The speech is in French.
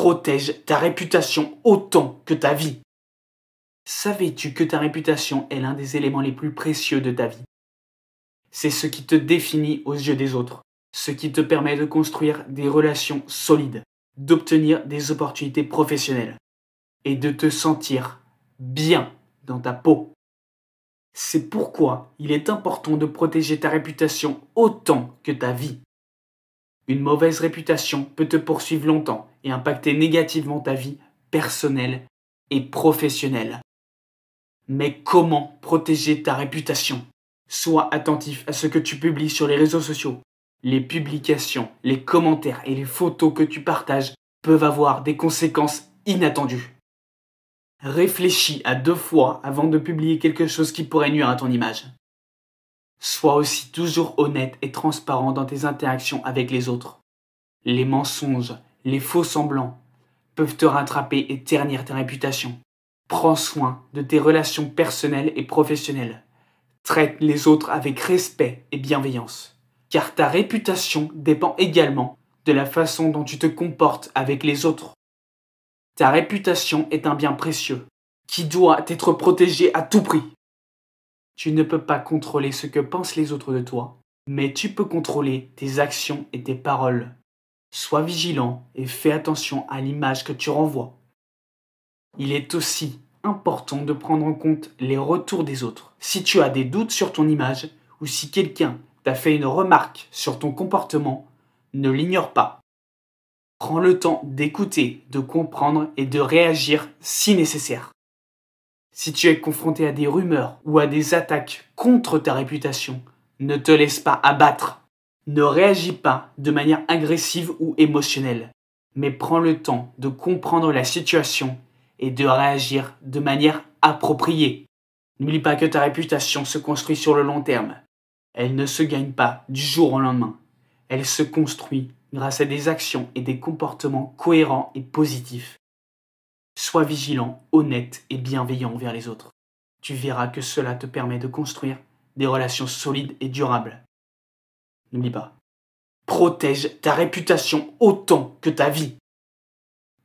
Protège ta réputation autant que ta vie. Savais-tu que ta réputation est l'un des éléments les plus précieux de ta vie? C'est ce qui te définit aux yeux des autres, ce qui te permet de construire des relations solides, d'obtenir des opportunités professionnelles et de te sentir bien dans ta peau. C'est pourquoi il est important de protéger ta réputation autant que ta vie. Une mauvaise réputation peut te poursuivre longtemps et impacter négativement ta vie personnelle et professionnelle. Mais comment protéger ta réputation? Sois attentif à ce que tu publies sur les réseaux sociaux. Les publications, les commentaires et les photos que tu partages peuvent avoir des conséquences inattendues. Réfléchis à deux fois avant de publier quelque chose qui pourrait nuire à ton image. Sois aussi toujours honnête et transparent dans tes interactions avec les autres. Les mensonges, les faux semblants peuvent te rattraper et ternir ta réputation. Prends soin de tes relations personnelles et professionnelles. Traite les autres avec respect et bienveillance. Car ta réputation dépend également de la façon dont tu te comportes avec les autres. Ta réputation est un bien précieux qui doit être protégé à tout prix. Tu ne peux pas contrôler ce que pensent les autres de toi, mais tu peux contrôler tes actions et tes paroles. Sois vigilant et fais attention à l'image que tu renvoies. Il est aussi important de prendre en compte les retours des autres. Si tu as des doutes sur ton image ou si quelqu'un t'a fait une remarque sur ton comportement, ne l'ignore pas. Prends le temps d'écouter, de comprendre et de réagir si nécessaire. Si tu es confronté à des rumeurs ou à des attaques contre ta réputation, ne te laisse pas abattre. Ne réagis pas de manière agressive ou émotionnelle, mais prends le temps de comprendre la situation et de réagir de manière appropriée. N'oublie pas que ta réputation se construit sur le long terme. Elle ne se gagne pas du jour au lendemain. Elle se construit grâce à des actions et des comportements cohérents et positifs. Sois vigilant, honnête et bienveillant envers les autres. Tu verras que cela te permet de construire des relations solides et durables. N'oublie pas, protège ta réputation autant que ta vie.